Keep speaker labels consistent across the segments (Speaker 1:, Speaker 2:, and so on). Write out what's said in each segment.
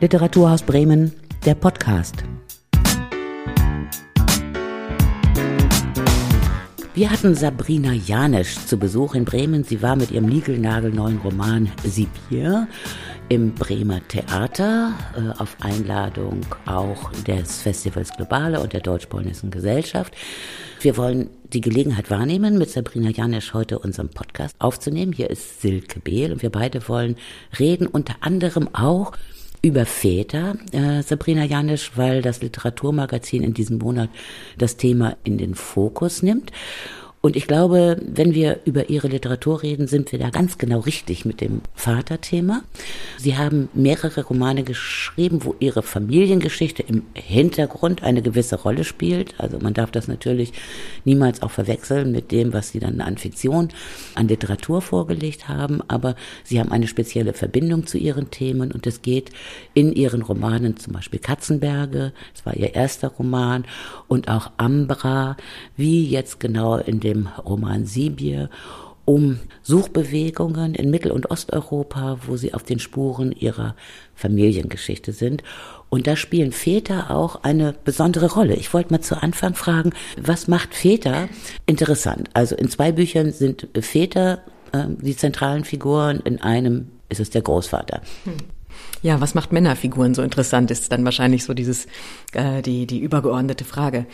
Speaker 1: Literaturhaus Bremen, der Podcast. Wir hatten Sabrina Janisch zu Besuch in Bremen. Sie war mit ihrem niegelnagelneuen Roman Sibir im Bremer Theater äh, auf Einladung auch des Festivals Globale und der Deutsch-Polnischen Gesellschaft. Wir wollen die Gelegenheit wahrnehmen, mit Sabrina Janisch heute unseren Podcast aufzunehmen. Hier ist Silke Behl und wir beide wollen reden unter anderem auch über Väter, äh, Sabrina Janisch, weil das Literaturmagazin in diesem Monat das Thema in den Fokus nimmt. Und ich glaube, wenn wir über Ihre Literatur reden, sind wir da ganz genau richtig mit dem Vaterthema. Sie haben mehrere Romane geschrieben, wo Ihre Familiengeschichte im Hintergrund eine gewisse Rolle spielt. Also man darf das natürlich niemals auch verwechseln mit dem, was Sie dann an Fiktion, an Literatur vorgelegt haben. Aber Sie haben eine spezielle Verbindung zu Ihren Themen und es geht in Ihren Romanen zum Beispiel Katzenberge, das war Ihr erster Roman, und auch Ambra, wie jetzt genau in dem Roman Sibir um Suchbewegungen in Mittel- und Osteuropa, wo sie auf den Spuren ihrer Familiengeschichte sind. Und da spielen Väter auch eine besondere Rolle. Ich wollte mal zu Anfang fragen, was macht Väter interessant? Also in zwei Büchern sind Väter äh, die zentralen Figuren, in einem ist es der Großvater. Hm.
Speaker 2: Ja, was macht Männerfiguren so interessant, ist dann wahrscheinlich so dieses, äh, die, die übergeordnete Frage.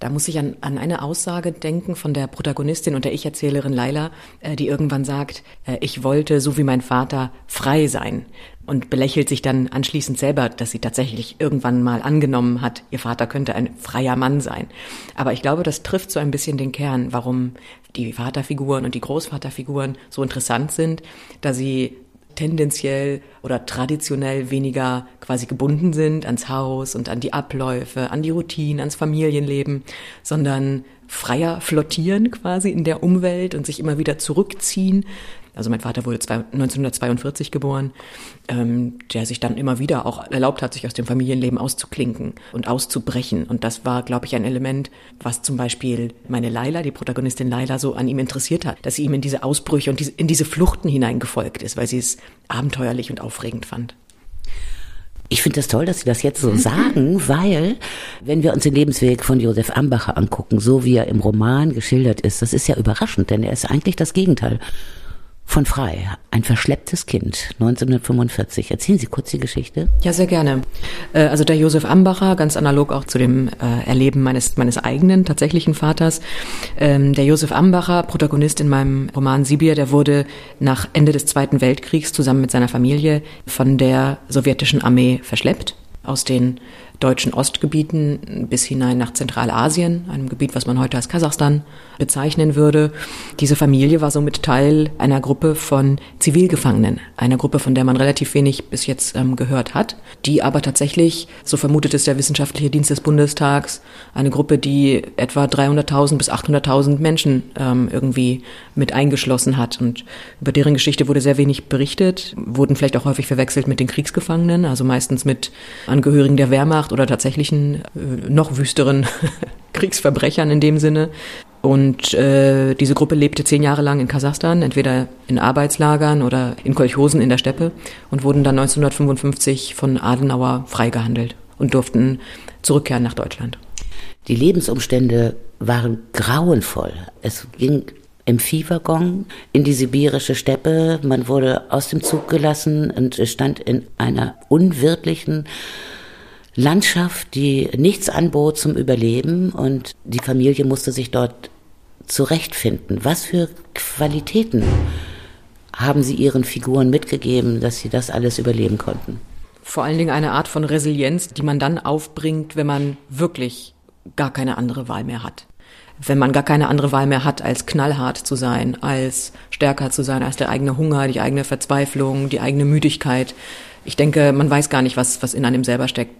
Speaker 2: Da muss ich an, an eine Aussage denken von der Protagonistin und der Ich-Erzählerin Laila, äh, die irgendwann sagt, äh, ich wollte, so wie mein Vater, frei sein und belächelt sich dann anschließend selber, dass sie tatsächlich irgendwann mal angenommen hat, ihr Vater könnte ein freier Mann sein. Aber ich glaube, das trifft so ein bisschen den Kern, warum die Vaterfiguren und die Großvaterfiguren so interessant sind, da sie tendenziell oder traditionell weniger quasi gebunden sind ans Haus und an die Abläufe, an die Routinen, ans Familienleben, sondern freier flottieren quasi in der Umwelt und sich immer wieder zurückziehen, also mein Vater wurde 1942 geboren, ähm, der sich dann immer wieder auch erlaubt hat, sich aus dem Familienleben auszuklinken und auszubrechen. Und das war, glaube ich, ein Element, was zum Beispiel meine Laila, die Protagonistin Laila, so an ihm interessiert hat, dass sie ihm in diese Ausbrüche und in diese Fluchten hineingefolgt ist, weil sie es abenteuerlich und aufregend fand.
Speaker 1: Ich finde das toll, dass Sie das jetzt so sagen, weil wenn wir uns den Lebensweg von Josef Ambacher angucken, so wie er im Roman geschildert ist, das ist ja überraschend, denn er ist eigentlich das Gegenteil von Frei, ein verschlepptes Kind, 1945. Erzählen Sie kurz die Geschichte.
Speaker 2: Ja, sehr gerne. Äh, also der Josef Ambacher, ganz analog auch zu dem äh, Erleben meines, meines eigenen tatsächlichen Vaters. Ähm, der Josef Ambacher, Protagonist in meinem Roman Sibir, der wurde nach Ende des Zweiten Weltkriegs zusammen mit seiner Familie von der sowjetischen Armee verschleppt aus den deutschen Ostgebieten bis hinein nach Zentralasien, einem Gebiet, was man heute als Kasachstan bezeichnen würde. Diese Familie war somit Teil einer Gruppe von Zivilgefangenen, einer Gruppe, von der man relativ wenig bis jetzt ähm, gehört hat, die aber tatsächlich, so vermutet es der Wissenschaftliche Dienst des Bundestags, eine Gruppe, die etwa 300.000 bis 800.000 Menschen ähm, irgendwie mit eingeschlossen hat. Und über deren Geschichte wurde sehr wenig berichtet, wurden vielleicht auch häufig verwechselt mit den Kriegsgefangenen, also meistens mit Angehörigen der Wehrmacht oder tatsächlichen äh, noch wüsteren Kriegsverbrechern in dem Sinne. Und äh, diese Gruppe lebte zehn Jahre lang in Kasachstan, entweder in Arbeitslagern oder in Kolchosen in der Steppe und wurden dann 1955 von Adenauer freigehandelt und durften zurückkehren nach Deutschland.
Speaker 1: Die Lebensumstände waren grauenvoll. Es ging im Viehwaggon in die sibirische Steppe. Man wurde aus dem Zug gelassen und stand in einer unwirtlichen Landschaft, die nichts anbot zum Überleben und die Familie musste sich dort zurechtfinden. Was für Qualitäten haben Sie Ihren Figuren mitgegeben, dass sie das alles überleben konnten?
Speaker 2: Vor allen Dingen eine Art von Resilienz, die man dann aufbringt, wenn man wirklich gar keine andere Wahl mehr hat. Wenn man gar keine andere Wahl mehr hat, als knallhart zu sein, als stärker zu sein, als der eigene Hunger, die eigene Verzweiflung, die eigene Müdigkeit, ich denke, man weiß gar nicht, was, was in einem selber steckt,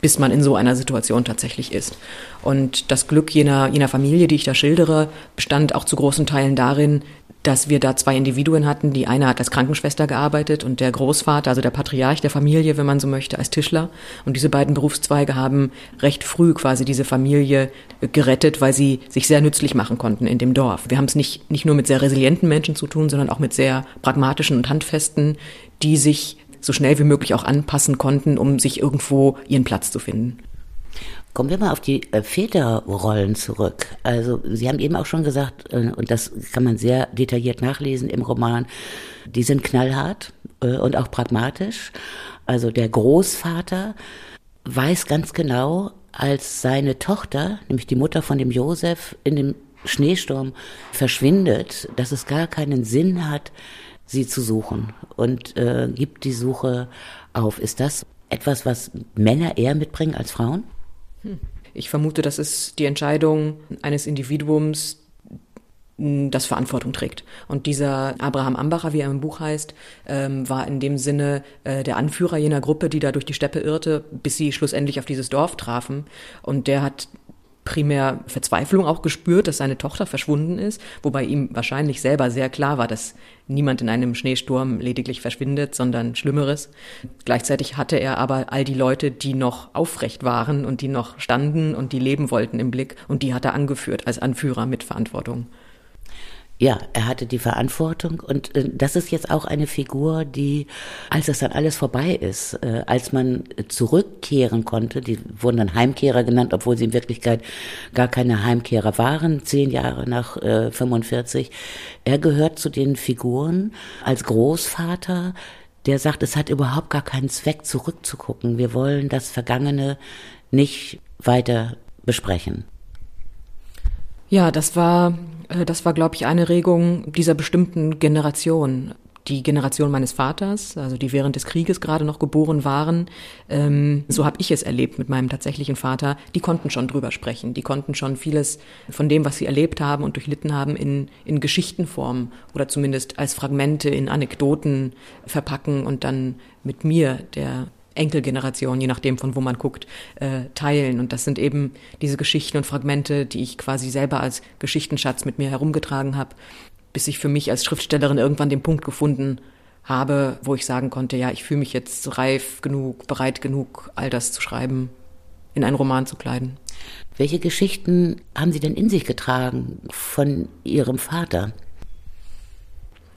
Speaker 2: bis man in so einer Situation tatsächlich ist. Und das Glück jener, jener Familie, die ich da schildere, bestand auch zu großen Teilen darin, dass wir da zwei Individuen hatten. Die eine hat als Krankenschwester gearbeitet und der Großvater, also der Patriarch der Familie, wenn man so möchte, als Tischler. Und diese beiden Berufszweige haben recht früh quasi diese Familie gerettet, weil sie sich sehr nützlich machen konnten in dem Dorf. Wir haben es nicht, nicht nur mit sehr resilienten Menschen zu tun, sondern auch mit sehr pragmatischen und handfesten, die sich so schnell wie möglich auch anpassen konnten, um sich irgendwo ihren Platz zu finden.
Speaker 1: Kommen wir mal auf die äh, Väterrollen zurück. Also Sie haben eben auch schon gesagt, äh, und das kann man sehr detailliert nachlesen im Roman, die sind knallhart äh, und auch pragmatisch. Also der Großvater weiß ganz genau, als seine Tochter, nämlich die Mutter von dem Josef, in dem Schneesturm verschwindet, dass es gar keinen Sinn hat, sie zu suchen und äh, gibt die Suche auf. Ist das etwas, was Männer eher mitbringen als Frauen?
Speaker 2: Ich vermute, das ist die Entscheidung eines Individuums, das Verantwortung trägt. Und dieser Abraham Ambacher, wie er im Buch heißt, ähm, war in dem Sinne äh, der Anführer jener Gruppe, die da durch die Steppe irrte, bis sie schlussendlich auf dieses Dorf trafen. Und der hat primär Verzweiflung auch gespürt, dass seine Tochter verschwunden ist, wobei ihm wahrscheinlich selber sehr klar war, dass niemand in einem Schneesturm lediglich verschwindet, sondern Schlimmeres. Gleichzeitig hatte er aber all die Leute, die noch aufrecht waren und die noch standen und die leben wollten im Blick und die hat er angeführt als Anführer mit Verantwortung.
Speaker 1: Ja, er hatte die Verantwortung und äh, das ist jetzt auch eine Figur, die, als das dann alles vorbei ist, äh, als man zurückkehren konnte, die wurden dann Heimkehrer genannt, obwohl sie in Wirklichkeit gar keine Heimkehrer waren, zehn Jahre nach äh, 45. Er gehört zu den Figuren als Großvater, der sagt, es hat überhaupt gar keinen Zweck, zurückzugucken. Wir wollen das Vergangene nicht weiter besprechen.
Speaker 2: Ja, das war, das war, glaube ich, eine Regung dieser bestimmten Generation. Die Generation meines Vaters, also die während des Krieges gerade noch geboren waren, ähm, so habe ich es erlebt mit meinem tatsächlichen Vater, die konnten schon drüber sprechen, die konnten schon vieles von dem, was sie erlebt haben und durchlitten haben, in, in Geschichtenform oder zumindest als Fragmente in Anekdoten verpacken und dann mit mir, der Enkelgeneration, je nachdem von wo man guckt, äh, teilen. Und das sind eben diese Geschichten und Fragmente, die ich quasi selber als Geschichtenschatz mit mir herumgetragen habe, bis ich für mich als Schriftstellerin irgendwann den Punkt gefunden habe, wo ich sagen konnte, ja, ich fühle mich jetzt reif genug, bereit genug, all das zu schreiben, in einen Roman zu kleiden.
Speaker 1: Welche Geschichten haben Sie denn in sich getragen von Ihrem Vater?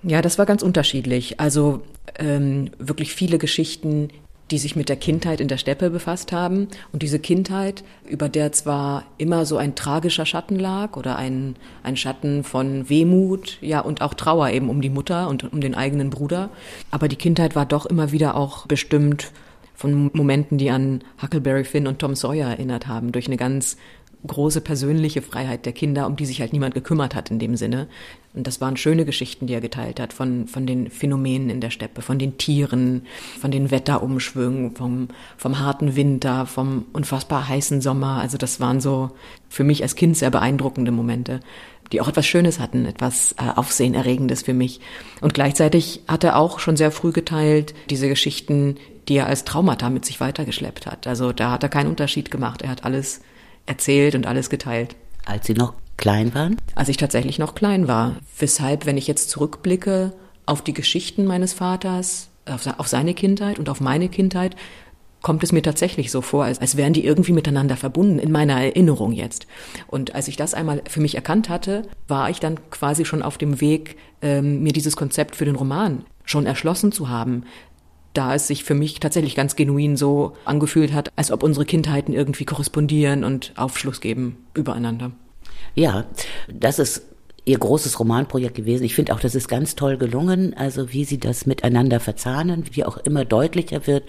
Speaker 2: Ja, das war ganz unterschiedlich. Also ähm, wirklich viele Geschichten, die sich mit der Kindheit in der Steppe befasst haben. Und diese Kindheit, über der zwar immer so ein tragischer Schatten lag oder ein, ein Schatten von Wehmut, ja, und auch Trauer eben um die Mutter und um den eigenen Bruder. Aber die Kindheit war doch immer wieder auch bestimmt von Momenten, die an Huckleberry Finn und Tom Sawyer erinnert haben, durch eine ganz große persönliche Freiheit der Kinder, um die sich halt niemand gekümmert hat in dem Sinne. Und das waren schöne Geschichten, die er geteilt hat, von, von den Phänomenen in der Steppe, von den Tieren, von den Wetterumschwüngen, vom, vom harten Winter, vom unfassbar heißen Sommer. Also das waren so für mich als Kind sehr beeindruckende Momente, die auch etwas Schönes hatten, etwas äh, Aufsehenerregendes für mich. Und gleichzeitig hat er auch schon sehr früh geteilt diese Geschichten, die er als Traumata mit sich weitergeschleppt hat. Also da hat er keinen Unterschied gemacht. Er hat alles erzählt und alles geteilt.
Speaker 1: Als Sie noch klein waren?
Speaker 2: Als ich tatsächlich noch klein war. Weshalb, wenn ich jetzt zurückblicke auf die Geschichten meines Vaters, auf, seine Kindheit und auf meine Kindheit, kommt es mir tatsächlich so vor, als, als wären die irgendwie miteinander verbunden, in meiner Erinnerung jetzt. Und als ich das einmal für mich erkannt hatte, war ich dann quasi schon auf dem Weg, ähm, mir dieses Konzept für den Roman schon erschlossen zu haben, da es sich für mich tatsächlich ganz genuin so angefühlt hat, als ob unsere Kindheiten irgendwie korrespondieren und Aufschluss geben übereinander.
Speaker 1: Ja, das ist ihr großes Romanprojekt gewesen. Ich finde auch, das ist ganz toll gelungen, also wie sie das miteinander verzahnen, wie auch immer deutlicher wird,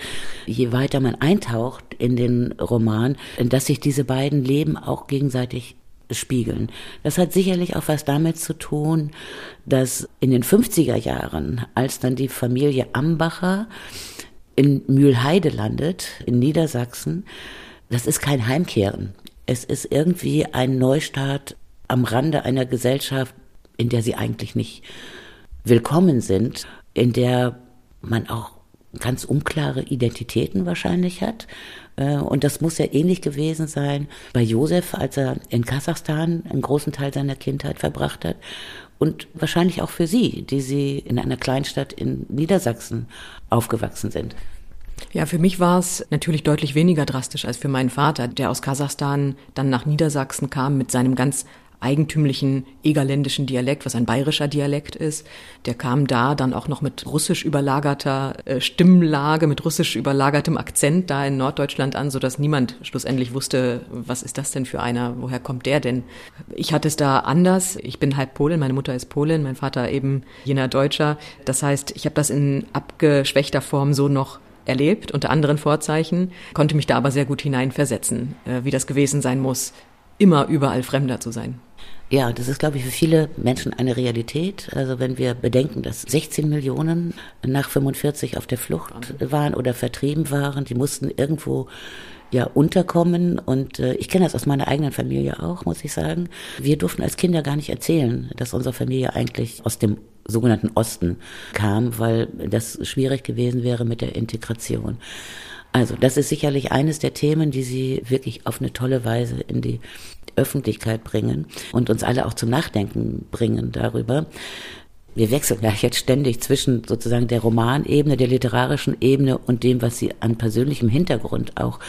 Speaker 1: je weiter man eintaucht in den Roman, dass sich diese beiden Leben auch gegenseitig spiegeln. Das hat sicherlich auch was damit zu tun, dass in den 50er Jahren, als dann die Familie Ambacher in Mühlheide landet, in Niedersachsen, das ist kein Heimkehren. Es ist irgendwie ein Neustart am Rande einer Gesellschaft, in der sie eigentlich nicht willkommen sind, in der man auch ganz unklare Identitäten wahrscheinlich hat. Äh, und das muss ja ähnlich gewesen sein bei Josef, als er in Kasachstan einen großen Teil seiner Kindheit verbracht hat. Und wahrscheinlich auch für Sie, die Sie in einer Kleinstadt in Niedersachsen aufgewachsen sind.
Speaker 2: Ja, für mich war es natürlich deutlich weniger drastisch als für meinen Vater, der aus Kasachstan dann nach Niedersachsen kam mit seinem ganz eigentümlichen egerländischen Dialekt, was ein bayerischer Dialekt ist. Der kam da dann auch noch mit russisch überlagerter äh, Stimmlage, mit russisch überlagertem Akzent da in Norddeutschland an, so dass niemand schlussendlich wusste, was ist das denn für einer, woher kommt der denn? Ich hatte es da anders. Ich bin halb Polin, meine Mutter ist Polin, mein Vater eben jener Deutscher. Das heißt, ich habe das in abgeschwächter Form so noch erlebt, unter anderen Vorzeichen, konnte mich da aber sehr gut hineinversetzen, äh, wie das gewesen sein muss, immer überall Fremder zu sein.
Speaker 1: Ja, das ist, glaube ich, für viele Menschen eine Realität. Also wenn wir bedenken, dass 16 Millionen nach 45 auf der Flucht waren oder vertrieben waren, die mussten irgendwo ja unterkommen und äh, ich kenne das aus meiner eigenen Familie auch, muss ich sagen. Wir durften als Kinder gar nicht erzählen, dass unsere Familie eigentlich aus dem sogenannten Osten kam, weil das schwierig gewesen wäre mit der Integration. Also das ist sicherlich eines der Themen, die Sie wirklich auf eine tolle Weise in die Öffentlichkeit bringen und uns alle auch zum Nachdenken bringen darüber. Wir wechseln ja jetzt ständig zwischen sozusagen der Romanebene, der literarischen Ebene und dem, was Sie an persönlichem Hintergrund auch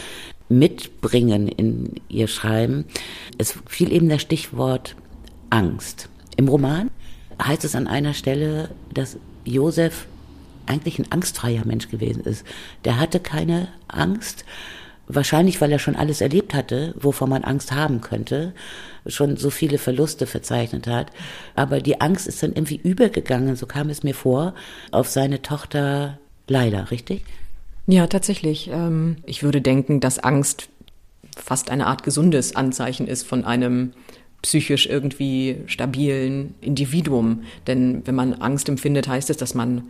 Speaker 1: mitbringen in Ihr Schreiben. Es fiel eben das Stichwort Angst. Im Roman heißt es an einer Stelle, dass Josef eigentlich ein angstfreier Mensch gewesen ist. Der hatte keine Angst, wahrscheinlich weil er schon alles erlebt hatte, wovor man Angst haben könnte, schon so viele Verluste verzeichnet hat. Aber die Angst ist dann irgendwie übergegangen, so kam es mir vor, auf seine Tochter Leila, richtig?
Speaker 2: Ja, tatsächlich. Ähm, ich würde denken, dass Angst fast eine Art gesundes Anzeichen ist von einem psychisch irgendwie stabilen Individuum. Denn wenn man Angst empfindet, heißt es, dass man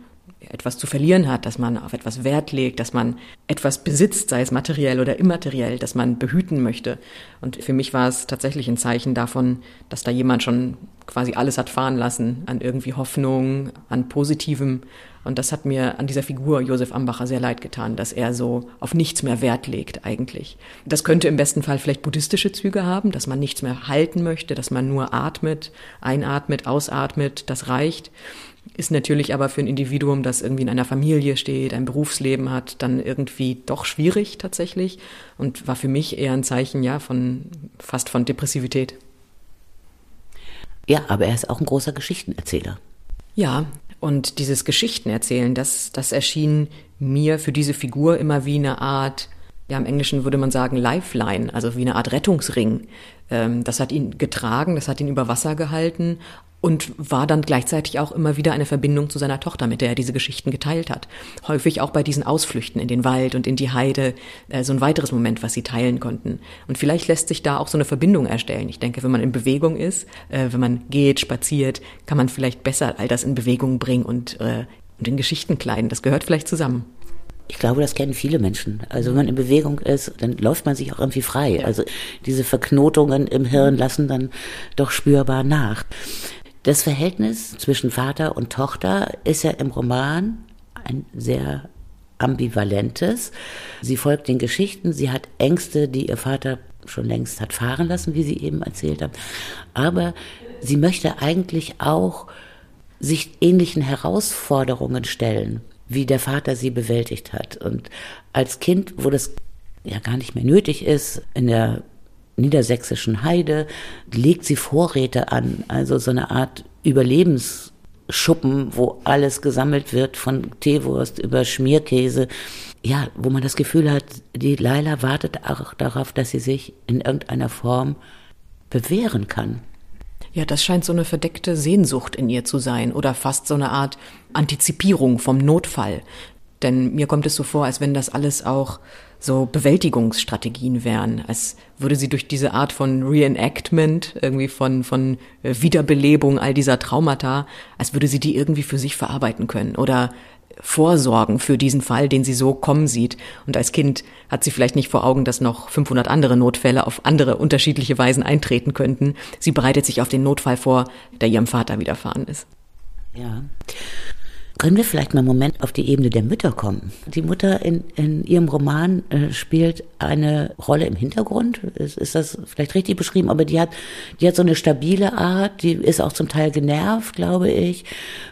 Speaker 2: etwas zu verlieren hat, dass man auf etwas Wert legt, dass man etwas besitzt, sei es materiell oder immateriell, dass man behüten möchte. Und für mich war es tatsächlich ein Zeichen davon, dass da jemand schon quasi alles hat fahren lassen an irgendwie Hoffnung, an Positivem. Und das hat mir an dieser Figur Josef Ambacher sehr leid getan, dass er so auf nichts mehr Wert legt eigentlich. Das könnte im besten Fall vielleicht buddhistische Züge haben, dass man nichts mehr halten möchte, dass man nur atmet, einatmet, ausatmet, das reicht. Ist natürlich aber für ein Individuum, das irgendwie in einer Familie steht, ein Berufsleben hat, dann irgendwie doch schwierig tatsächlich und war für mich eher ein Zeichen, ja, von, fast von Depressivität.
Speaker 1: Ja, aber er ist auch ein großer Geschichtenerzähler.
Speaker 2: Ja, und dieses Geschichtenerzählen, das, das erschien mir für diese Figur immer wie eine Art, ja, im Englischen würde man sagen Lifeline, also wie eine Art Rettungsring. Ähm, das hat ihn getragen, das hat ihn über Wasser gehalten und war dann gleichzeitig auch immer wieder eine Verbindung zu seiner Tochter, mit der er diese Geschichten geteilt hat. Häufig auch bei diesen Ausflüchten in den Wald und in die Heide, äh, so ein weiteres Moment, was sie teilen konnten. Und vielleicht lässt sich da auch so eine Verbindung erstellen. Ich denke, wenn man in Bewegung ist, äh, wenn man geht, spaziert, kann man vielleicht besser all das in Bewegung bringen und, äh, und in Geschichten kleiden. Das gehört vielleicht zusammen.
Speaker 1: Ich glaube, das kennen viele Menschen. Also wenn man in Bewegung ist, dann läuft man sich auch irgendwie frei. Also diese Verknotungen im Hirn lassen dann doch spürbar nach. Das Verhältnis zwischen Vater und Tochter ist ja im Roman ein sehr ambivalentes. Sie folgt den Geschichten, sie hat Ängste, die ihr Vater schon längst hat fahren lassen, wie Sie eben erzählt haben. Aber sie möchte eigentlich auch sich ähnlichen Herausforderungen stellen, wie der Vater sie bewältigt hat. Und als Kind, wo das ja gar nicht mehr nötig ist, in der niedersächsischen Heide legt sie Vorräte an, also so eine Art Überlebensschuppen, wo alles gesammelt wird, von Teewurst über Schmierkäse. Ja, wo man das Gefühl hat, die Laila wartet auch darauf, dass sie sich in irgendeiner Form bewähren kann.
Speaker 2: Ja, das scheint so eine verdeckte Sehnsucht in ihr zu sein oder fast so eine Art Antizipierung vom Notfall. Denn mir kommt es so vor, als wenn das alles auch so Bewältigungsstrategien wären, als würde sie durch diese Art von Reenactment, irgendwie von, von äh, Wiederbelebung all dieser Traumata, als würde sie die irgendwie für sich verarbeiten können oder vorsorgen für diesen Fall, den sie so kommen sieht. Und als Kind hat sie vielleicht nicht vor Augen, dass noch 500 andere Notfälle auf andere unterschiedliche Weisen eintreten könnten. Sie bereitet sich auf den Notfall vor, der ihrem Vater widerfahren ist.
Speaker 1: Ja. Können wir vielleicht mal einen Moment auf die Ebene der Mütter kommen? Die Mutter in, in ihrem Roman äh, spielt eine Rolle im Hintergrund. Ist, ist, das vielleicht richtig beschrieben? Aber die hat, die hat so eine stabile Art. Die ist auch zum Teil genervt, glaube ich,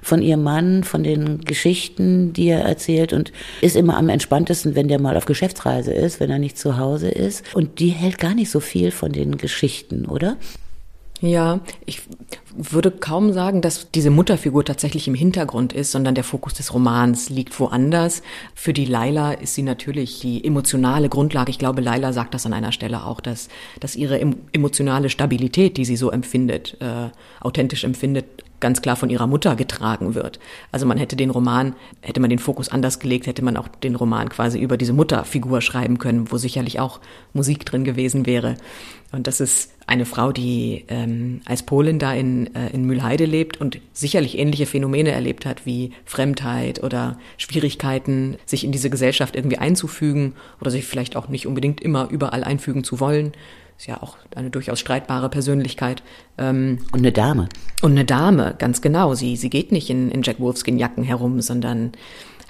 Speaker 1: von ihrem Mann, von den Geschichten, die er erzählt und ist immer am entspanntesten, wenn der mal auf Geschäftsreise ist, wenn er nicht zu Hause ist. Und die hält gar nicht so viel von den Geschichten, oder?
Speaker 2: Ja, ich würde kaum sagen, dass diese Mutterfigur tatsächlich im Hintergrund ist, sondern der Fokus des Romans liegt woanders. Für die Laila ist sie natürlich die emotionale Grundlage. Ich glaube, Laila sagt das an einer Stelle auch, dass, dass ihre emotionale Stabilität, die sie so empfindet, äh, authentisch empfindet, ganz klar von ihrer Mutter getragen wird. Also man hätte den Roman, hätte man den Fokus anders gelegt, hätte man auch den Roman quasi über diese Mutterfigur schreiben können, wo sicherlich auch Musik drin gewesen wäre. Und das ist eine Frau, die ähm, als Polin da in, äh, in Mühlheide lebt und sicherlich ähnliche Phänomene erlebt hat wie Fremdheit oder Schwierigkeiten, sich in diese Gesellschaft irgendwie einzufügen oder sich vielleicht auch nicht unbedingt immer überall einfügen zu wollen ist ja auch eine durchaus streitbare Persönlichkeit.
Speaker 1: Ähm, und eine Dame.
Speaker 2: Und eine Dame, ganz genau. Sie, sie geht nicht in, in Jack Wolfskin-Jacken herum, sondern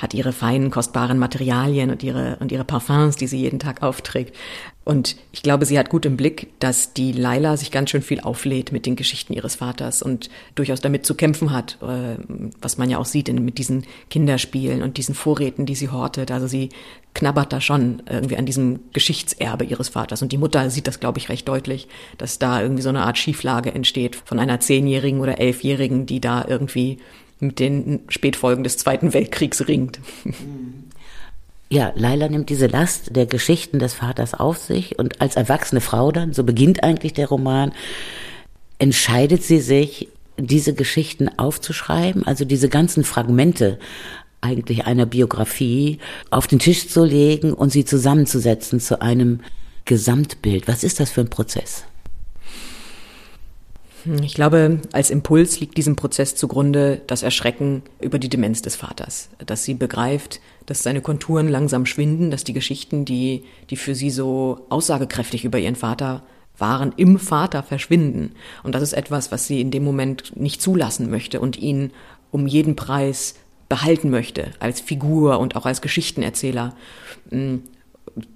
Speaker 2: hat ihre feinen, kostbaren Materialien und ihre, und ihre Parfums, die sie jeden Tag aufträgt. Und ich glaube, sie hat gut im Blick, dass die Laila sich ganz schön viel auflädt mit den Geschichten ihres Vaters und durchaus damit zu kämpfen hat, äh, was man ja auch sieht mit diesen Kinderspielen und diesen Vorräten, die sie hortet. Also sie knabbert da schon irgendwie an diesem Geschichtserbe ihres Vaters. Und die Mutter sieht das, glaube ich, recht deutlich, dass da irgendwie so eine Art Schieflage entsteht von einer Zehnjährigen oder Elfjährigen, die da irgendwie mit den Spätfolgen des Zweiten Weltkriegs ringt.
Speaker 1: Ja, Laila nimmt diese Last der Geschichten des Vaters auf sich und als erwachsene Frau dann, so beginnt eigentlich der Roman, entscheidet sie sich, diese Geschichten aufzuschreiben, also diese ganzen Fragmente eigentlich einer Biografie auf den Tisch zu legen und sie zusammenzusetzen zu einem Gesamtbild. Was ist das für ein Prozess?
Speaker 2: Ich glaube, als Impuls liegt diesem Prozess zugrunde das Erschrecken über die Demenz des Vaters, dass sie begreift, dass seine Konturen langsam schwinden, dass die Geschichten, die, die für sie so aussagekräftig über ihren Vater waren, im Vater verschwinden. Und das ist etwas, was sie in dem Moment nicht zulassen möchte und ihn um jeden Preis behalten möchte, als Figur und auch als Geschichtenerzähler.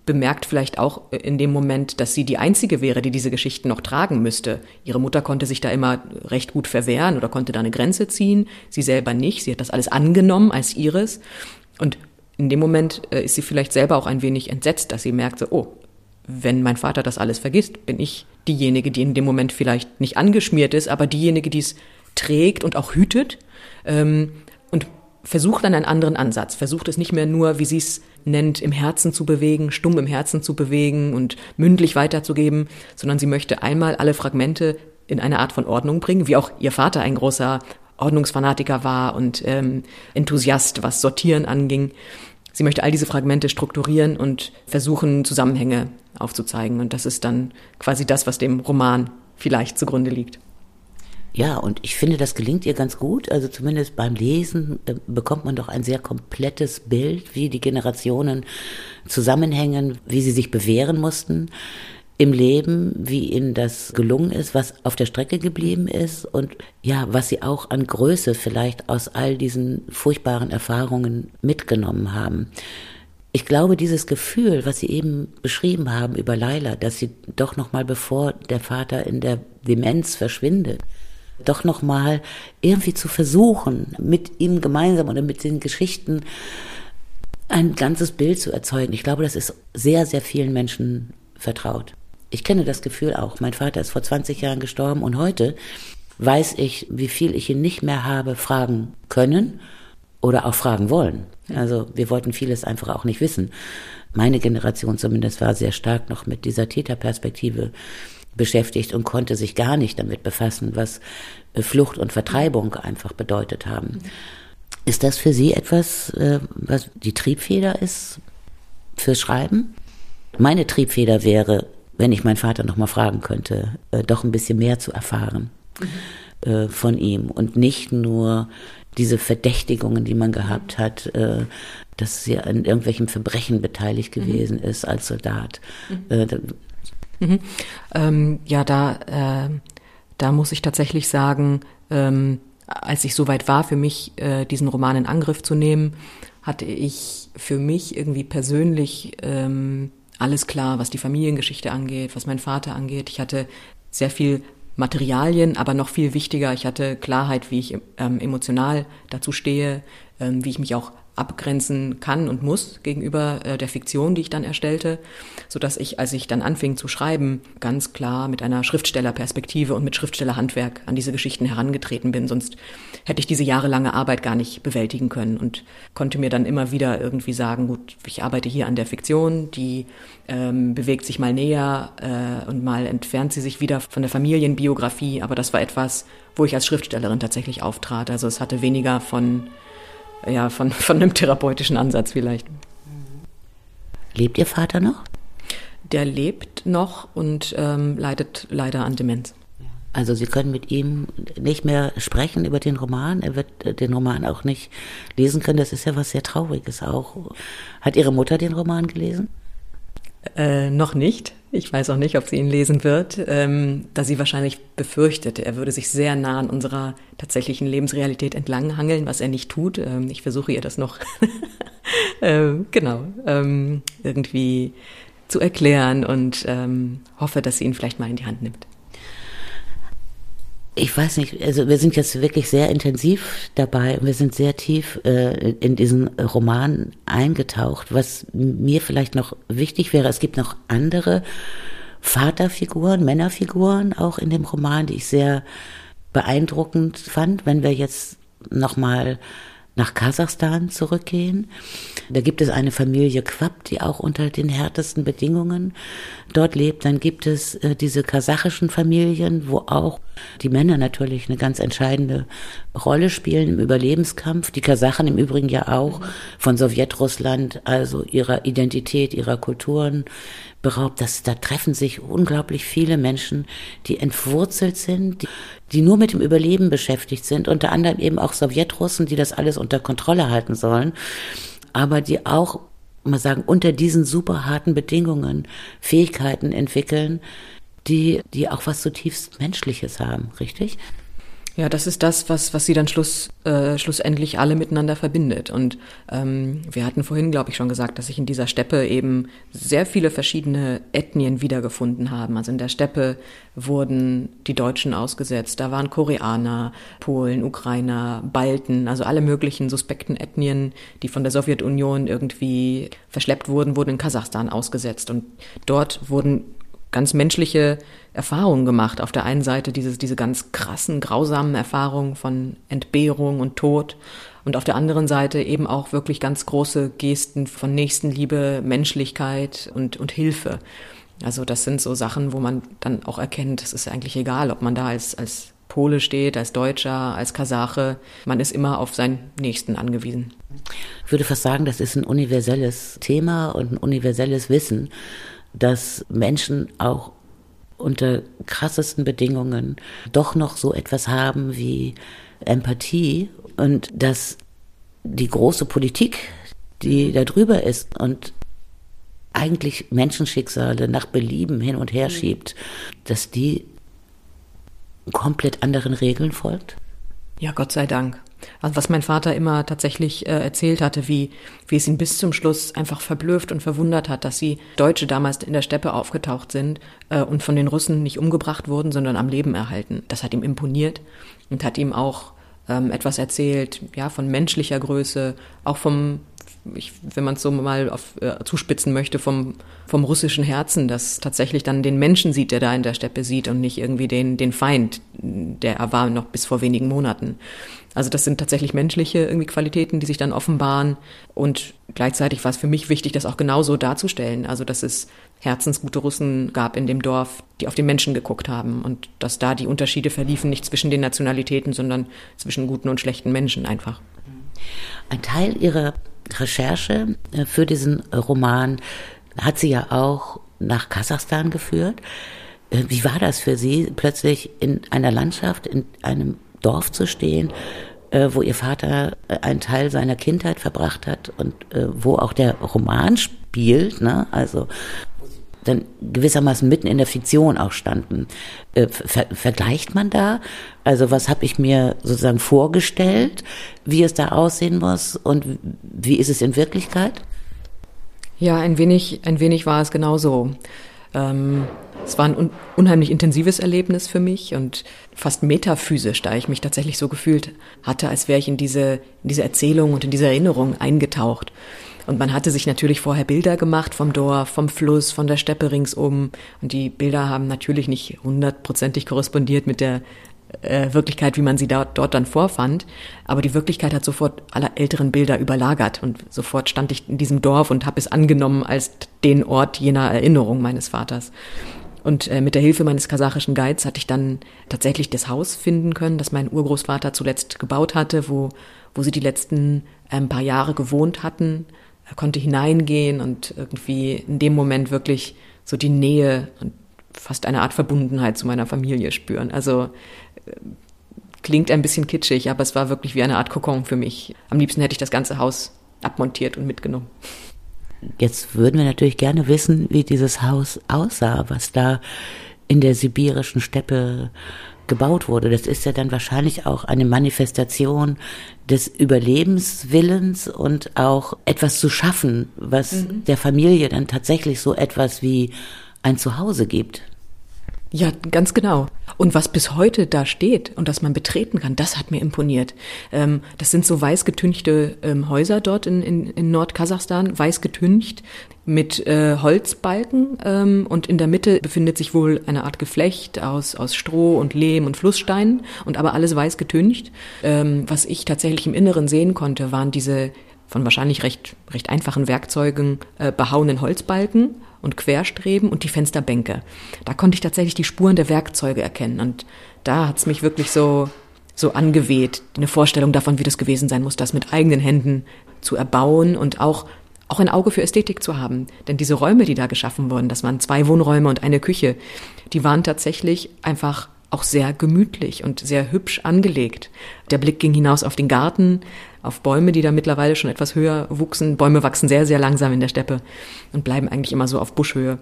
Speaker 2: Bemerkt vielleicht auch in dem Moment, dass sie die Einzige wäre, die diese Geschichten noch tragen müsste. Ihre Mutter konnte sich da immer recht gut verwehren oder konnte da eine Grenze ziehen, sie selber nicht. Sie hat das alles angenommen als ihres. Und in dem Moment äh, ist sie vielleicht selber auch ein wenig entsetzt, dass sie merkt, so, oh, wenn mein Vater das alles vergisst, bin ich diejenige, die in dem Moment vielleicht nicht angeschmiert ist, aber diejenige, die es trägt und auch hütet ähm, und versucht dann einen anderen Ansatz, versucht es nicht mehr nur, wie sie es nennt, im Herzen zu bewegen, stumm im Herzen zu bewegen und mündlich weiterzugeben, sondern sie möchte einmal alle Fragmente in eine Art von Ordnung bringen, wie auch ihr Vater ein großer Ordnungsfanatiker war und ähm, Enthusiast, was Sortieren anging. Sie möchte all diese Fragmente strukturieren und versuchen, Zusammenhänge aufzuzeigen. Und das ist dann quasi das, was dem Roman vielleicht zugrunde liegt.
Speaker 1: Ja, und ich finde, das gelingt ihr ganz gut. Also zumindest beim Lesen äh, bekommt man doch ein sehr komplettes Bild, wie die Generationen zusammenhängen, wie sie sich bewähren mussten im Leben, wie ihnen das gelungen ist, was auf der Strecke geblieben ist und ja, was sie auch an Größe vielleicht aus all diesen furchtbaren Erfahrungen mitgenommen haben. Ich glaube, dieses Gefühl, was Sie eben beschrieben haben über Laila, dass sie doch noch mal bevor der Vater in der Demenz verschwindet, doch noch mal irgendwie zu versuchen, mit ihm gemeinsam oder mit den Geschichten ein ganzes Bild zu erzeugen. Ich glaube, das ist sehr, sehr vielen Menschen vertraut. Ich kenne das Gefühl auch. Mein Vater ist vor 20 Jahren gestorben und heute weiß ich, wie viel ich ihn nicht mehr habe fragen können oder auch fragen wollen. Also wir wollten vieles einfach auch nicht wissen. Meine Generation zumindest war sehr stark noch mit dieser Täterperspektive beschäftigt und konnte sich gar nicht damit befassen, was äh, Flucht und Vertreibung einfach bedeutet haben. Ist das für Sie etwas, äh, was die Triebfeder ist fürs Schreiben? Meine Triebfeder wäre, wenn ich meinen Vater noch mal fragen könnte, äh, doch ein bisschen mehr zu erfahren mhm. von ihm und nicht nur diese Verdächtigungen, die man gehabt hat, dass er an irgendwelchen Verbrechen beteiligt gewesen mhm. ist als Soldat. Mhm.
Speaker 2: Mhm. Ähm, ja, da, äh, da muss ich tatsächlich sagen, ähm, als ich soweit war, für mich äh, diesen Roman in Angriff zu nehmen, hatte ich für mich irgendwie persönlich ähm, alles klar, was die Familiengeschichte angeht, was mein Vater angeht. Ich hatte sehr viel Materialien, aber noch viel wichtiger, ich hatte Klarheit, wie ich ähm, emotional dazu stehe, ähm, wie ich mich auch abgrenzen kann und muss gegenüber äh, der Fiktion, die ich dann erstellte, so dass ich, als ich dann anfing zu schreiben, ganz klar mit einer Schriftstellerperspektive und mit Schriftstellerhandwerk an diese Geschichten herangetreten bin. Sonst hätte ich diese jahrelange Arbeit gar nicht bewältigen können und konnte mir dann immer wieder irgendwie sagen, gut, ich arbeite hier an der Fiktion, die ähm, bewegt sich mal näher äh, und mal entfernt sie sich wieder von der Familienbiografie, aber das war etwas, wo ich als Schriftstellerin tatsächlich auftrat. Also es hatte weniger von ja, von, von einem therapeutischen Ansatz vielleicht.
Speaker 1: Lebt Ihr Vater noch?
Speaker 2: Der lebt noch und ähm, leidet leider an Demenz.
Speaker 1: Also Sie können mit ihm nicht mehr sprechen über den Roman. Er wird äh, den Roman auch nicht lesen können. Das ist ja was sehr Trauriges auch. Hat Ihre Mutter den Roman gelesen?
Speaker 2: Äh, noch nicht. Ich weiß auch nicht, ob sie ihn lesen wird, ähm, da sie wahrscheinlich befürchtet, er würde sich sehr nah an unserer tatsächlichen Lebensrealität entlanghangeln, was er nicht tut. Ähm, ich versuche ihr das noch ähm, genau ähm, irgendwie zu erklären und ähm, hoffe, dass sie ihn vielleicht mal in die Hand nimmt
Speaker 1: ich weiß nicht, also wir sind jetzt wirklich sehr intensiv dabei und wir sind sehr tief äh, in diesen Roman eingetaucht. Was mir vielleicht noch wichtig wäre, es gibt noch andere Vaterfiguren, Männerfiguren auch in dem Roman, die ich sehr beeindruckend fand. Wenn wir jetzt nochmal nach Kasachstan zurückgehen. Da gibt es eine Familie Quapp, die auch unter den härtesten Bedingungen dort lebt. Dann gibt es äh, diese kasachischen Familien, wo auch die Männer natürlich eine ganz entscheidende Rolle spielen im Überlebenskampf. Die Kasachen im Übrigen ja auch von Sowjetrussland, also ihrer Identität, ihrer Kulturen beraubt. Das, da treffen sich unglaublich viele Menschen, die entwurzelt sind, die die nur mit dem Überleben beschäftigt sind, unter anderem eben auch Sowjetrussen, die das alles unter Kontrolle halten sollen, aber die auch, mal sagen, unter diesen super harten Bedingungen Fähigkeiten entwickeln, die, die auch was zutiefst Menschliches haben, richtig?
Speaker 2: Ja, das ist das, was, was sie dann schluss, äh, schlussendlich alle miteinander verbindet. Und ähm, wir hatten vorhin, glaube ich, schon gesagt, dass sich in dieser Steppe eben sehr viele verschiedene Ethnien wiedergefunden haben. Also in der Steppe wurden die Deutschen ausgesetzt. Da waren Koreaner, Polen, Ukrainer, Balten, also alle möglichen suspekten Ethnien, die von der Sowjetunion irgendwie verschleppt wurden, wurden in Kasachstan ausgesetzt. Und dort wurden ganz menschliche Erfahrungen gemacht. Auf der einen Seite dieses, diese ganz krassen, grausamen Erfahrungen von Entbehrung und Tod und auf der anderen Seite eben auch wirklich ganz große Gesten von Nächstenliebe, Menschlichkeit und, und Hilfe. Also das sind so Sachen, wo man dann auch erkennt, es ist eigentlich egal, ob man da als, als Pole steht, als Deutscher, als Kasache. Man ist immer auf seinen Nächsten angewiesen.
Speaker 1: Ich würde fast sagen, das ist ein universelles Thema und ein universelles Wissen dass Menschen auch unter krassesten Bedingungen doch noch so etwas haben wie Empathie und dass die große Politik, die da drüber ist und eigentlich Menschenschicksale nach Belieben hin und her schiebt, dass die komplett anderen Regeln folgt?
Speaker 2: Ja, Gott sei Dank. Also was mein Vater immer tatsächlich äh, erzählt hatte, wie, wie es ihn bis zum Schluss einfach verblüfft und verwundert hat, dass sie Deutsche damals in der Steppe aufgetaucht sind äh, und von den Russen nicht umgebracht wurden, sondern am Leben erhalten. Das hat ihm imponiert und hat ihm auch ähm, etwas erzählt, ja, von menschlicher Größe, auch vom ich, wenn man es so mal auf, äh, zuspitzen möchte, vom, vom russischen Herzen, das tatsächlich dann den Menschen sieht, der da in der Steppe sieht und nicht irgendwie den, den Feind, der er war noch bis vor wenigen Monaten. Also das sind tatsächlich menschliche irgendwie Qualitäten, die sich dann offenbaren. Und gleichzeitig war es für mich wichtig, das auch genauso darzustellen. Also dass es herzensgute Russen gab in dem Dorf, die auf den Menschen geguckt haben und dass da die Unterschiede verliefen, nicht zwischen den Nationalitäten, sondern zwischen guten und schlechten Menschen einfach.
Speaker 1: Ein Teil ihrer Recherche äh, für diesen Roman hat sie ja auch nach Kasachstan geführt. Äh, wie war das für Sie, plötzlich in einer Landschaft, in einem Dorf zu stehen, äh, wo Ihr Vater einen Teil seiner Kindheit verbracht hat und wo auch der Roman spielt, ne? also dann gewissermaßen mitten in der Fiktion auch standen. Äh, ver vergleicht man da? Also was habe ich mir sozusagen vorgestellt, wie es da aussehen muss und wie ist es in Wirklichkeit?
Speaker 2: Ja, ein wenig, ein wenig war es genau so. Ähm, Es war ein unheimlich intensives Erlebnis für mich und fast metaphysisch, da ich mich tatsächlich so gefühlt hatte, als wäre ich in diese, in diese Erzählung und in diese Erinnerung eingetaucht. Und man hatte sich natürlich vorher Bilder gemacht vom Dorf, vom Fluss, von der Steppe ringsum. Und die Bilder haben natürlich nicht hundertprozentig korrespondiert mit der äh, Wirklichkeit, wie man sie dort, dort dann vorfand. Aber die Wirklichkeit hat sofort alle älteren Bilder überlagert. Und sofort stand ich in diesem Dorf und habe es angenommen als den Ort jener Erinnerung meines Vaters. Und äh, mit der Hilfe meines kasachischen Guides hatte ich dann tatsächlich das Haus finden können, das mein Urgroßvater zuletzt gebaut hatte, wo, wo sie die letzten äh, paar Jahre gewohnt hatten. Er konnte hineingehen und irgendwie in dem Moment wirklich so die Nähe und fast eine Art Verbundenheit zu meiner Familie spüren. Also äh, klingt ein bisschen kitschig, aber es war wirklich wie eine Art Kokon für mich. Am liebsten hätte ich das ganze Haus abmontiert und mitgenommen.
Speaker 1: Jetzt würden wir natürlich gerne wissen, wie dieses Haus aussah, was da in der sibirischen Steppe gebaut wurde. Das ist ja dann wahrscheinlich auch eine Manifestation des Überlebenswillens und auch etwas zu schaffen, was mhm. der Familie dann tatsächlich so etwas wie ein Zuhause gibt.
Speaker 2: Ja, ganz genau. Und was bis heute da steht und das man betreten kann, das hat mir imponiert. Ähm, das sind so weiß getünchte ähm, Häuser dort in, in, in Nordkasachstan, weiß getüncht mit äh, Holzbalken ähm, und in der Mitte befindet sich wohl eine Art Geflecht aus, aus Stroh und Lehm und Flusssteinen und aber alles weiß getüncht. Ähm, was ich tatsächlich im Inneren sehen konnte, waren diese von wahrscheinlich recht, recht einfachen Werkzeugen äh, behauenen Holzbalken und Querstreben und die Fensterbänke. Da konnte ich tatsächlich die Spuren der Werkzeuge erkennen und da hat's mich wirklich so, so angeweht, eine Vorstellung davon, wie das gewesen sein muss, das mit eigenen Händen zu erbauen und auch auch ein Auge für Ästhetik zu haben. Denn diese Räume, die da geschaffen wurden, das waren zwei Wohnräume und eine Küche, die waren tatsächlich einfach auch sehr gemütlich und sehr hübsch angelegt. Der Blick ging hinaus auf den Garten, auf Bäume, die da mittlerweile schon etwas höher wuchsen. Bäume wachsen sehr, sehr langsam in der Steppe und bleiben eigentlich immer so auf Buschhöhe.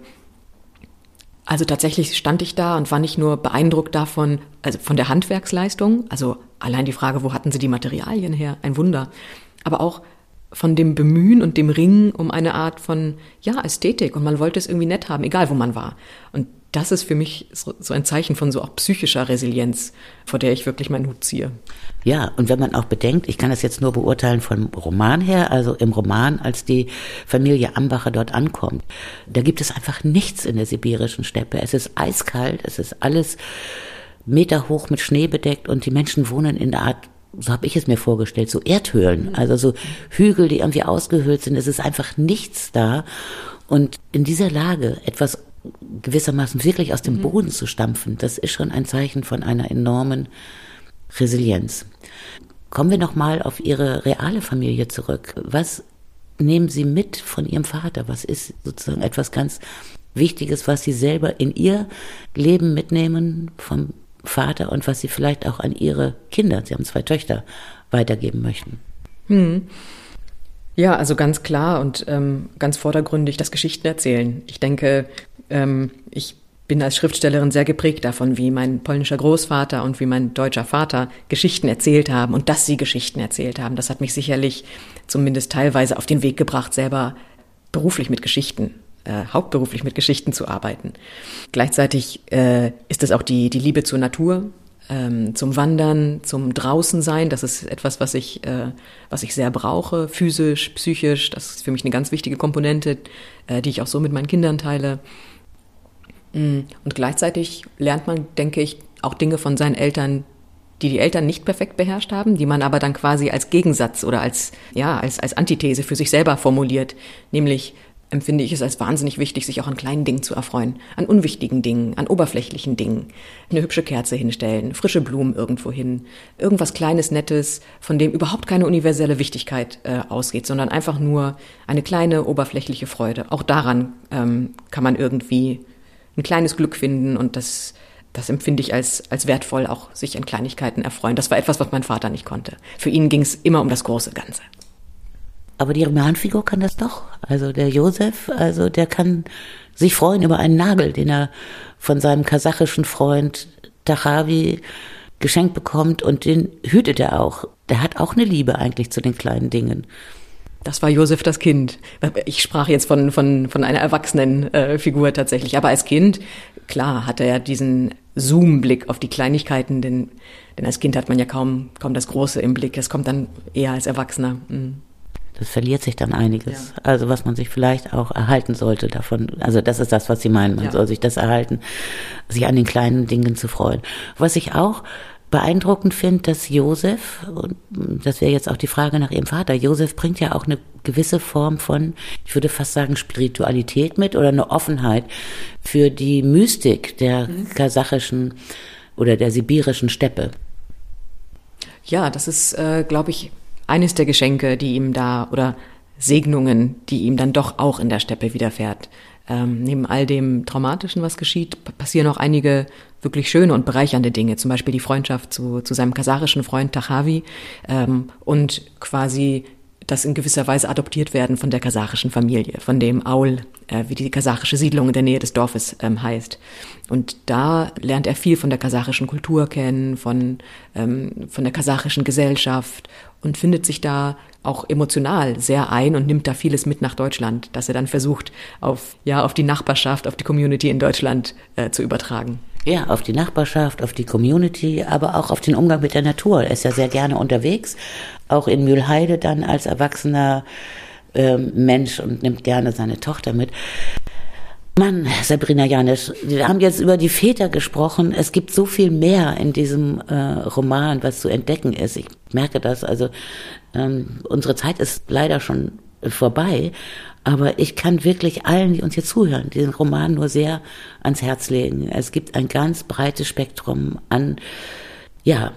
Speaker 2: Also tatsächlich stand ich da und war nicht nur beeindruckt davon, also von der Handwerksleistung, also allein die Frage, wo hatten sie die Materialien her, ein Wunder, aber auch von dem Bemühen und dem Ringen um eine Art von, ja, Ästhetik und man wollte es irgendwie nett haben, egal wo man war. Und das ist für mich so, ein Zeichen von so auch psychischer Resilienz, vor der ich wirklich meinen Hut ziehe.
Speaker 1: Ja, und wenn man auch bedenkt, ich kann das jetzt nur beurteilen vom Roman her, also im Roman, als die Familie Ambacher dort ankommt, da gibt es einfach nichts in der sibirischen Steppe. Es ist eiskalt, es ist alles meterhoch mit Schnee bedeckt und die Menschen wohnen in der Art so habe ich es mir vorgestellt, so Erdhöhlen, also so Hügel, die irgendwie ausgehöhlt sind. Es ist einfach nichts da. Und in dieser Lage etwas gewissermaßen wirklich aus dem mhm. Boden zu stampfen, das ist schon ein Zeichen von einer enormen Resilienz. Kommen wir noch mal auf Ihre reale Familie zurück. Was nehmen Sie mit von Ihrem Vater? Was ist sozusagen etwas ganz Wichtiges, was Sie selber in Ihr Leben mitnehmen vom Vater und was Sie vielleicht auch an Ihre Kinder, Sie haben zwei Töchter, weitergeben möchten?
Speaker 2: Hm. Ja, also ganz klar und ähm, ganz vordergründig das Geschichten erzählen. Ich denke, ähm, ich bin als Schriftstellerin sehr geprägt davon, wie mein polnischer Großvater und wie mein deutscher Vater Geschichten erzählt haben und dass sie Geschichten erzählt haben. Das hat mich sicherlich zumindest teilweise auf den Weg gebracht, selber beruflich mit Geschichten, äh, hauptberuflich mit Geschichten zu arbeiten. Gleichzeitig äh, ist es auch die, die Liebe zur Natur, ähm, zum Wandern, zum Draußensein. Das ist etwas, was ich, äh, was ich sehr brauche, physisch, psychisch. Das ist für mich eine ganz wichtige Komponente, äh, die ich auch so mit meinen Kindern teile. Mm, und gleichzeitig lernt man, denke ich, auch Dinge von seinen Eltern, die die Eltern nicht perfekt beherrscht haben, die man aber dann quasi als Gegensatz oder als, ja, als, als Antithese für sich selber formuliert. Nämlich, empfinde ich es als wahnsinnig wichtig, sich auch an kleinen Dingen zu erfreuen. An unwichtigen Dingen, an oberflächlichen Dingen. Eine hübsche Kerze hinstellen, frische Blumen irgendwo hin. Irgendwas Kleines, Nettes, von dem überhaupt keine universelle Wichtigkeit äh, ausgeht, sondern einfach nur eine kleine oberflächliche Freude. Auch daran ähm, kann man irgendwie ein kleines Glück finden und das, das empfinde ich als, als wertvoll, auch sich an Kleinigkeiten erfreuen. Das war etwas, was mein Vater nicht konnte. Für ihn ging es immer um das große Ganze.
Speaker 1: Aber die Romanfigur kann das doch. Also der Josef, also der kann sich freuen über einen Nagel, den er von seinem kasachischen Freund Tachavi geschenkt bekommt und den hütet er auch. Der hat auch eine Liebe eigentlich zu den kleinen Dingen.
Speaker 2: Das war Josef das Kind. Ich sprach jetzt von, von, von einer erwachsenen äh, Figur tatsächlich. Aber als Kind, klar, hatte er diesen Zoom-Blick auf die Kleinigkeiten, denn, denn als Kind hat man ja kaum, kaum das Große im Blick. Das kommt dann eher als Erwachsener. Mhm.
Speaker 1: Das verliert sich dann einiges. Ja. Also was man sich vielleicht auch erhalten sollte davon. Also das ist das, was Sie meinen. Man ja. soll sich das erhalten, sich an den kleinen Dingen zu freuen. Was ich auch beeindruckend finde, dass Josef, und das wäre jetzt auch die Frage nach ihrem Vater, Josef bringt ja auch eine gewisse Form von, ich würde fast sagen, Spiritualität mit oder eine Offenheit für die Mystik der mhm. kasachischen oder der sibirischen Steppe.
Speaker 2: Ja, das ist, äh, glaube ich, eines der Geschenke, die ihm da oder Segnungen, die ihm dann doch auch in der Steppe widerfährt. Ähm, neben all dem Traumatischen, was geschieht, passieren auch einige wirklich schöne und bereichernde Dinge. Zum Beispiel die Freundschaft zu, zu seinem kasachischen Freund Tachavi ähm, und quasi das in gewisser Weise adoptiert werden von der kasachischen Familie, von dem Aul, äh, wie die kasachische Siedlung in der Nähe des Dorfes ähm, heißt. Und da lernt er viel von der kasachischen Kultur kennen, von, ähm, von der kasachischen Gesellschaft und findet sich da auch emotional sehr ein und nimmt da vieles mit nach Deutschland, dass er dann versucht, auf, ja, auf die Nachbarschaft, auf die Community in Deutschland äh, zu übertragen.
Speaker 1: Ja, auf die Nachbarschaft, auf die Community, aber auch auf den Umgang mit der Natur. Er ist ja sehr gerne unterwegs, auch in Mühlheide dann als erwachsener äh, Mensch und nimmt gerne seine Tochter mit. Mann, Sabrina Janisch, wir haben jetzt über die Väter gesprochen. Es gibt so viel mehr in diesem äh, Roman, was zu entdecken ist. Ich merke das. Also ähm, unsere Zeit ist leider schon vorbei. Aber ich kann wirklich allen, die uns hier zuhören, diesen Roman nur sehr ans Herz legen. Es gibt ein ganz breites Spektrum an, ja,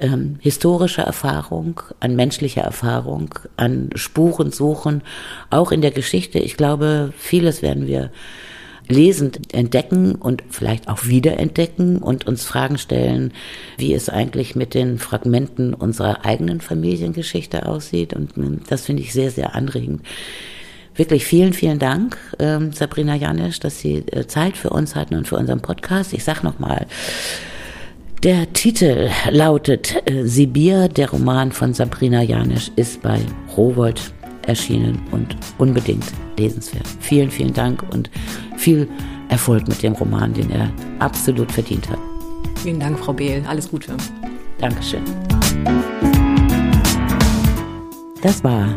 Speaker 1: ähm, historischer Erfahrung, an menschlicher Erfahrung, an Spurensuchen, auch in der Geschichte. Ich glaube, vieles werden wir lesend entdecken und vielleicht auch wiederentdecken und uns Fragen stellen, wie es eigentlich mit den Fragmenten unserer eigenen Familiengeschichte aussieht. Und ähm, das finde ich sehr, sehr anregend. Wirklich vielen, vielen Dank, ähm, Sabrina Janisch, dass Sie äh, Zeit für uns hatten und für unseren Podcast. Ich sag nochmal, der Titel lautet äh, Sibir, der Roman von Sabrina Janisch ist bei Rowold erschienen und unbedingt lesenswert. Vielen, vielen Dank und viel Erfolg mit dem Roman, den er absolut verdient hat.
Speaker 2: Vielen Dank, Frau Behl. Alles Gute.
Speaker 1: Dankeschön. Das war